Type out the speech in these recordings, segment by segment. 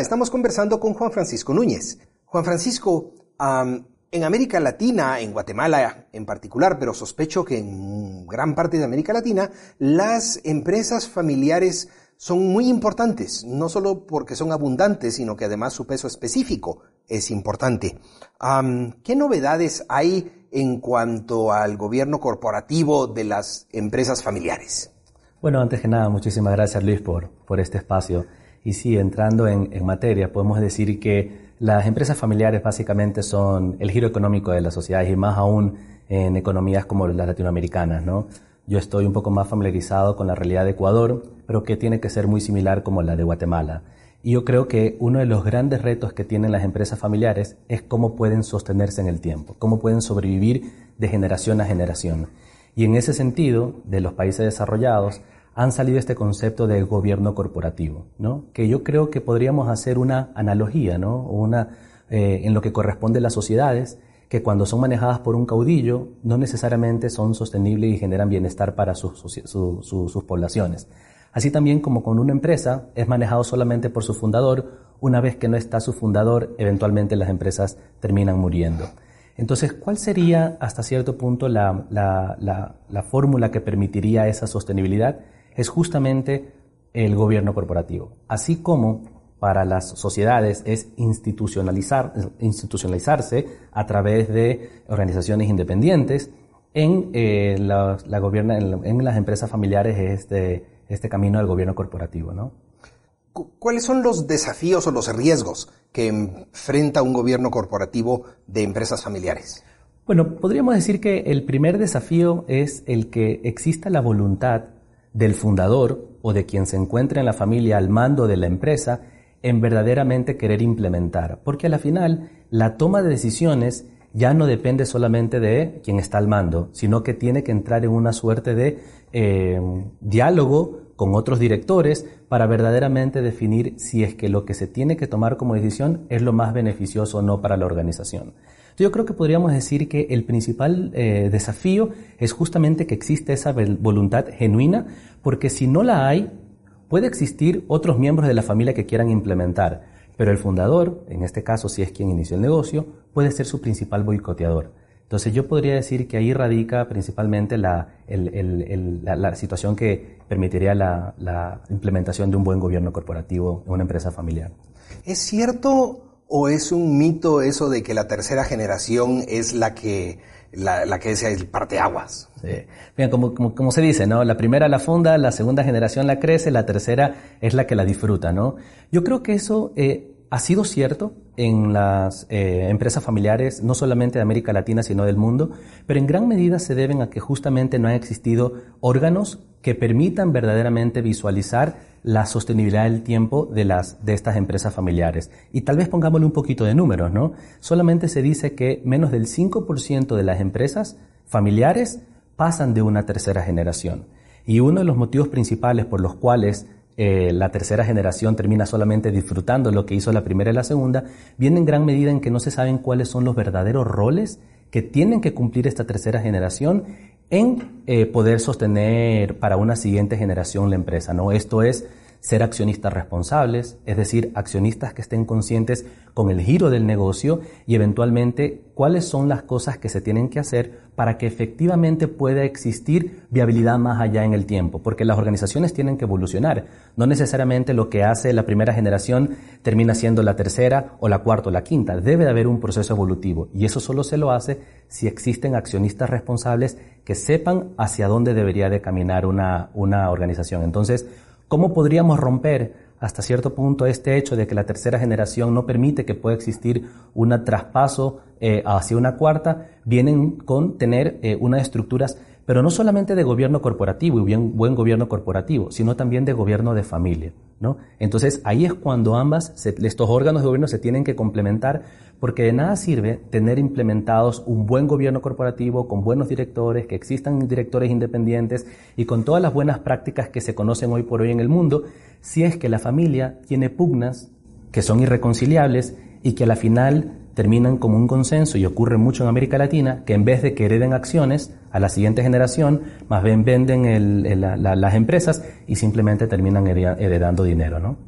Estamos conversando con Juan Francisco Núñez. Juan Francisco, en América Latina, en Guatemala en particular, pero sospecho que en gran parte de América Latina, las empresas familiares son muy importantes, no solo porque son abundantes, sino que además su peso específico es importante. ¿Qué novedades hay en cuanto al gobierno corporativo de las empresas familiares? Bueno, antes que nada, muchísimas gracias Luis por, por este espacio. Y sí, entrando en, materia, podemos decir que las empresas familiares básicamente son el giro económico de las sociedades y más aún en economías como las latinoamericanas, ¿no? Yo estoy un poco más familiarizado con la realidad de Ecuador, pero que tiene que ser muy similar como la de Guatemala. Y yo creo que uno de los grandes retos que tienen las empresas familiares es cómo pueden sostenerse en el tiempo, cómo pueden sobrevivir de generación a generación. Y en ese sentido, de los países desarrollados, han salido este concepto de gobierno corporativo, ¿no? que yo creo que podríamos hacer una analogía ¿no? una, eh, en lo que corresponde a las sociedades, que cuando son manejadas por un caudillo no necesariamente son sostenibles y generan bienestar para sus, sus poblaciones. Así también como con una empresa es manejado solamente por su fundador, una vez que no está su fundador, eventualmente las empresas terminan muriendo. Entonces, ¿cuál sería hasta cierto punto la, la, la fórmula que permitiría esa sostenibilidad? Es justamente el gobierno corporativo. Así como para las sociedades es institucionalizar, institucionalizarse a través de organizaciones independientes, en, eh, la, en, las empresas familiares es este, este camino del gobierno corporativo. ¿no? ¿Cuáles son los desafíos o los riesgos que enfrenta un gobierno corporativo de empresas familiares? Bueno, podríamos decir que el primer desafío es el que exista la voluntad del fundador o de quien se encuentra en la familia al mando de la empresa en verdaderamente querer implementar. Porque a la final la toma de decisiones ya no depende solamente de quien está al mando, sino que tiene que entrar en una suerte de eh, diálogo con otros directores para verdaderamente definir si es que lo que se tiene que tomar como decisión es lo más beneficioso o no para la organización. Yo creo que podríamos decir que el principal eh, desafío es justamente que existe esa voluntad genuina, porque si no la hay, puede existir otros miembros de la familia que quieran implementar, pero el fundador, en este caso si es quien inició el negocio, puede ser su principal boicoteador. Entonces yo podría decir que ahí radica principalmente la, la, situación que permitiría la, la implementación de un buen gobierno corporativo en una empresa familiar. ¿Es cierto ¿O es un mito eso de que la tercera generación es la que, la, que es el parteaguas? Sí. como, como, se dice, ¿no? La primera la funda, la segunda generación la crece, la tercera es la que la disfruta, ¿no? Yo creo que eso eh, ha sido cierto en las eh, empresas familiares, no solamente de América Latina, sino del mundo, pero en gran medida se deben a que justamente no han existido órganos que permitan verdaderamente visualizar la sostenibilidad del tiempo de, las, de estas empresas familiares. Y tal vez pongámosle un poquito de números, ¿no? Solamente se dice que menos del 5% de las empresas familiares pasan de una tercera generación. Y uno de los motivos principales por los cuales eh, la tercera generación termina solamente disfrutando lo que hizo la primera y la segunda, viene en gran medida en que no se saben cuáles son los verdaderos roles que tienen que cumplir esta tercera generación en eh, poder sostener para una siguiente generación la empresa. ¿no? Esto es ser accionistas responsables, es decir, accionistas que estén conscientes con el giro del negocio y eventualmente cuáles son las cosas que se tienen que hacer para que efectivamente pueda existir viabilidad más allá en el tiempo, porque las organizaciones tienen que evolucionar. No necesariamente lo que hace la primera generación termina siendo la tercera o la cuarta o la quinta. Debe de haber un proceso evolutivo y eso solo se lo hace si existen accionistas responsables que sepan hacia dónde debería de caminar una, una organización. Entonces, ¿Cómo podríamos romper hasta cierto punto este hecho de que la tercera generación no permite que pueda existir un traspaso eh, hacia una cuarta, vienen con tener eh, unas estructuras, pero no solamente de gobierno corporativo y buen gobierno corporativo, sino también de gobierno de familia. ¿No? Entonces ahí es cuando ambas, estos órganos de gobierno se tienen que complementar porque de nada sirve tener implementados un buen gobierno corporativo con buenos directores, que existan directores independientes y con todas las buenas prácticas que se conocen hoy por hoy en el mundo, si es que la familia tiene pugnas que son irreconciliables y que a la final terminan como un consenso y ocurre mucho en América Latina, que en vez de que hereden acciones a la siguiente generación, más bien venden las empresas y simplemente terminan heredando dinero, ¿no?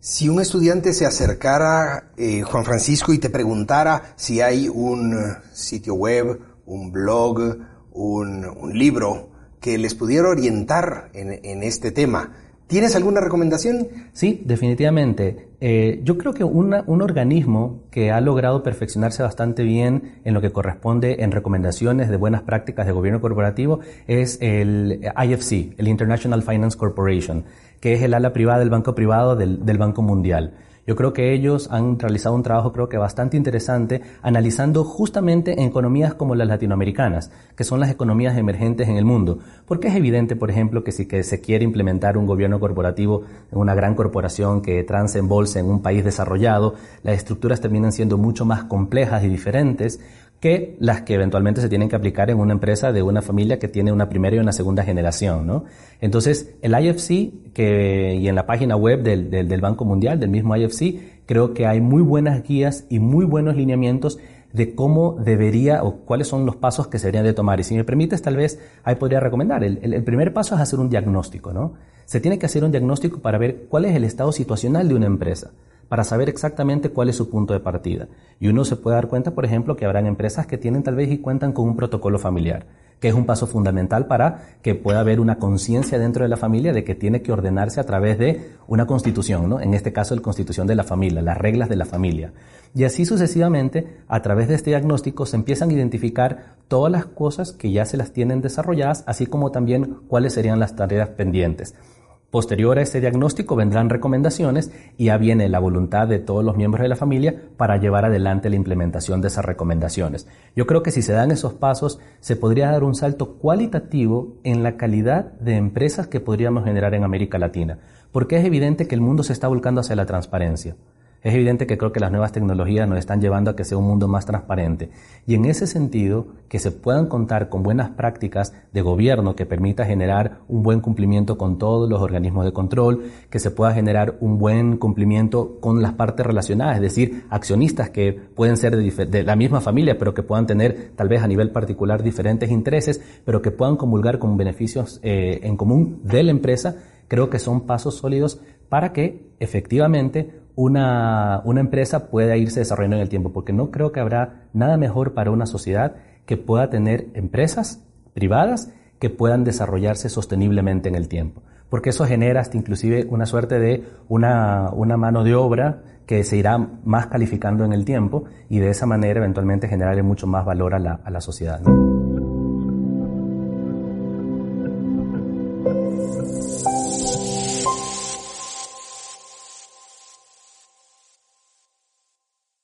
Si un estudiante se acercara, eh, Juan Francisco, y te preguntara si hay un sitio web, un blog, un, libro que les pudiera orientar en, este tema, ¿tienes alguna recomendación? Sí, definitivamente. Eh, yo creo que un organismo que ha logrado perfeccionarse bastante bien en lo que corresponde en recomendaciones de buenas prácticas de gobierno corporativo es el IFC, el International Finance Corporation que es el ala privada del banco privado del, Banco Mundial. Yo creo que ellos han realizado un trabajo creo que bastante interesante analizando justamente en economías como las latinoamericanas, que son las economías emergentes en el mundo. Porque es evidente, por ejemplo, que si que se quiere implementar un gobierno corporativo en una gran corporación que transe en bolsa en un país desarrollado, las estructuras terminan siendo mucho más complejas y diferentes que las que eventualmente se tienen que aplicar en una empresa de una familia que tiene una primera y una segunda generación, ¿no? Entonces, el IFC, que, y en la página web del, del, Banco Mundial, del mismo IFC, creo que hay muy buenas guías y muy buenos lineamientos de cómo debería o cuáles son los pasos que se deberían de tomar. Y si me permites, tal vez ahí podría recomendar. El, el, primer paso es hacer un diagnóstico, ¿no? Se tiene que hacer un diagnóstico para ver cuál es el estado situacional de una empresa para saber exactamente cuál es su punto de partida. Y uno se puede dar cuenta, por ejemplo, que habrán empresas que tienen tal vez y cuentan con un protocolo familiar, que es un paso fundamental para que pueda haber una conciencia dentro de la familia de que tiene que ordenarse a través de una constitución, ¿no? En este caso, la constitución de la familia, las reglas de la familia. Y así sucesivamente, a través de este diagnóstico se empiezan a identificar todas las cosas que ya se las tienen desarrolladas, así como también cuáles serían las tareas pendientes. Posterior a este diagnóstico vendrán recomendaciones y ya viene la voluntad de todos los miembros de la familia para llevar adelante la implementación de esas recomendaciones. Yo creo que si se dan esos pasos, se podría dar un salto cualitativo en la calidad de empresas que podríamos generar en América Latina, porque es evidente que el mundo se está volcando hacia la transparencia. Es evidente que creo que las nuevas tecnologías nos están llevando a que sea un mundo más transparente. Y en ese sentido, que se puedan contar con buenas prácticas de gobierno que permita generar un buen cumplimiento con todos los organismos de control, que se pueda generar un buen cumplimiento con las partes relacionadas, es decir, accionistas que pueden ser de, la misma familia, pero que puedan tener tal vez a nivel particular diferentes intereses, pero que puedan comulgar con beneficios eh, en común de la empresa, creo que son pasos sólidos para que efectivamente una, una empresa pueda irse desarrollando en el tiempo, porque no creo que habrá nada mejor para una sociedad que pueda tener empresas privadas que puedan desarrollarse sosteniblemente en el tiempo, porque eso genera hasta inclusive una suerte de una, una mano de obra que se irá más calificando en el tiempo y de esa manera eventualmente generarle mucho más valor a la, a la sociedad.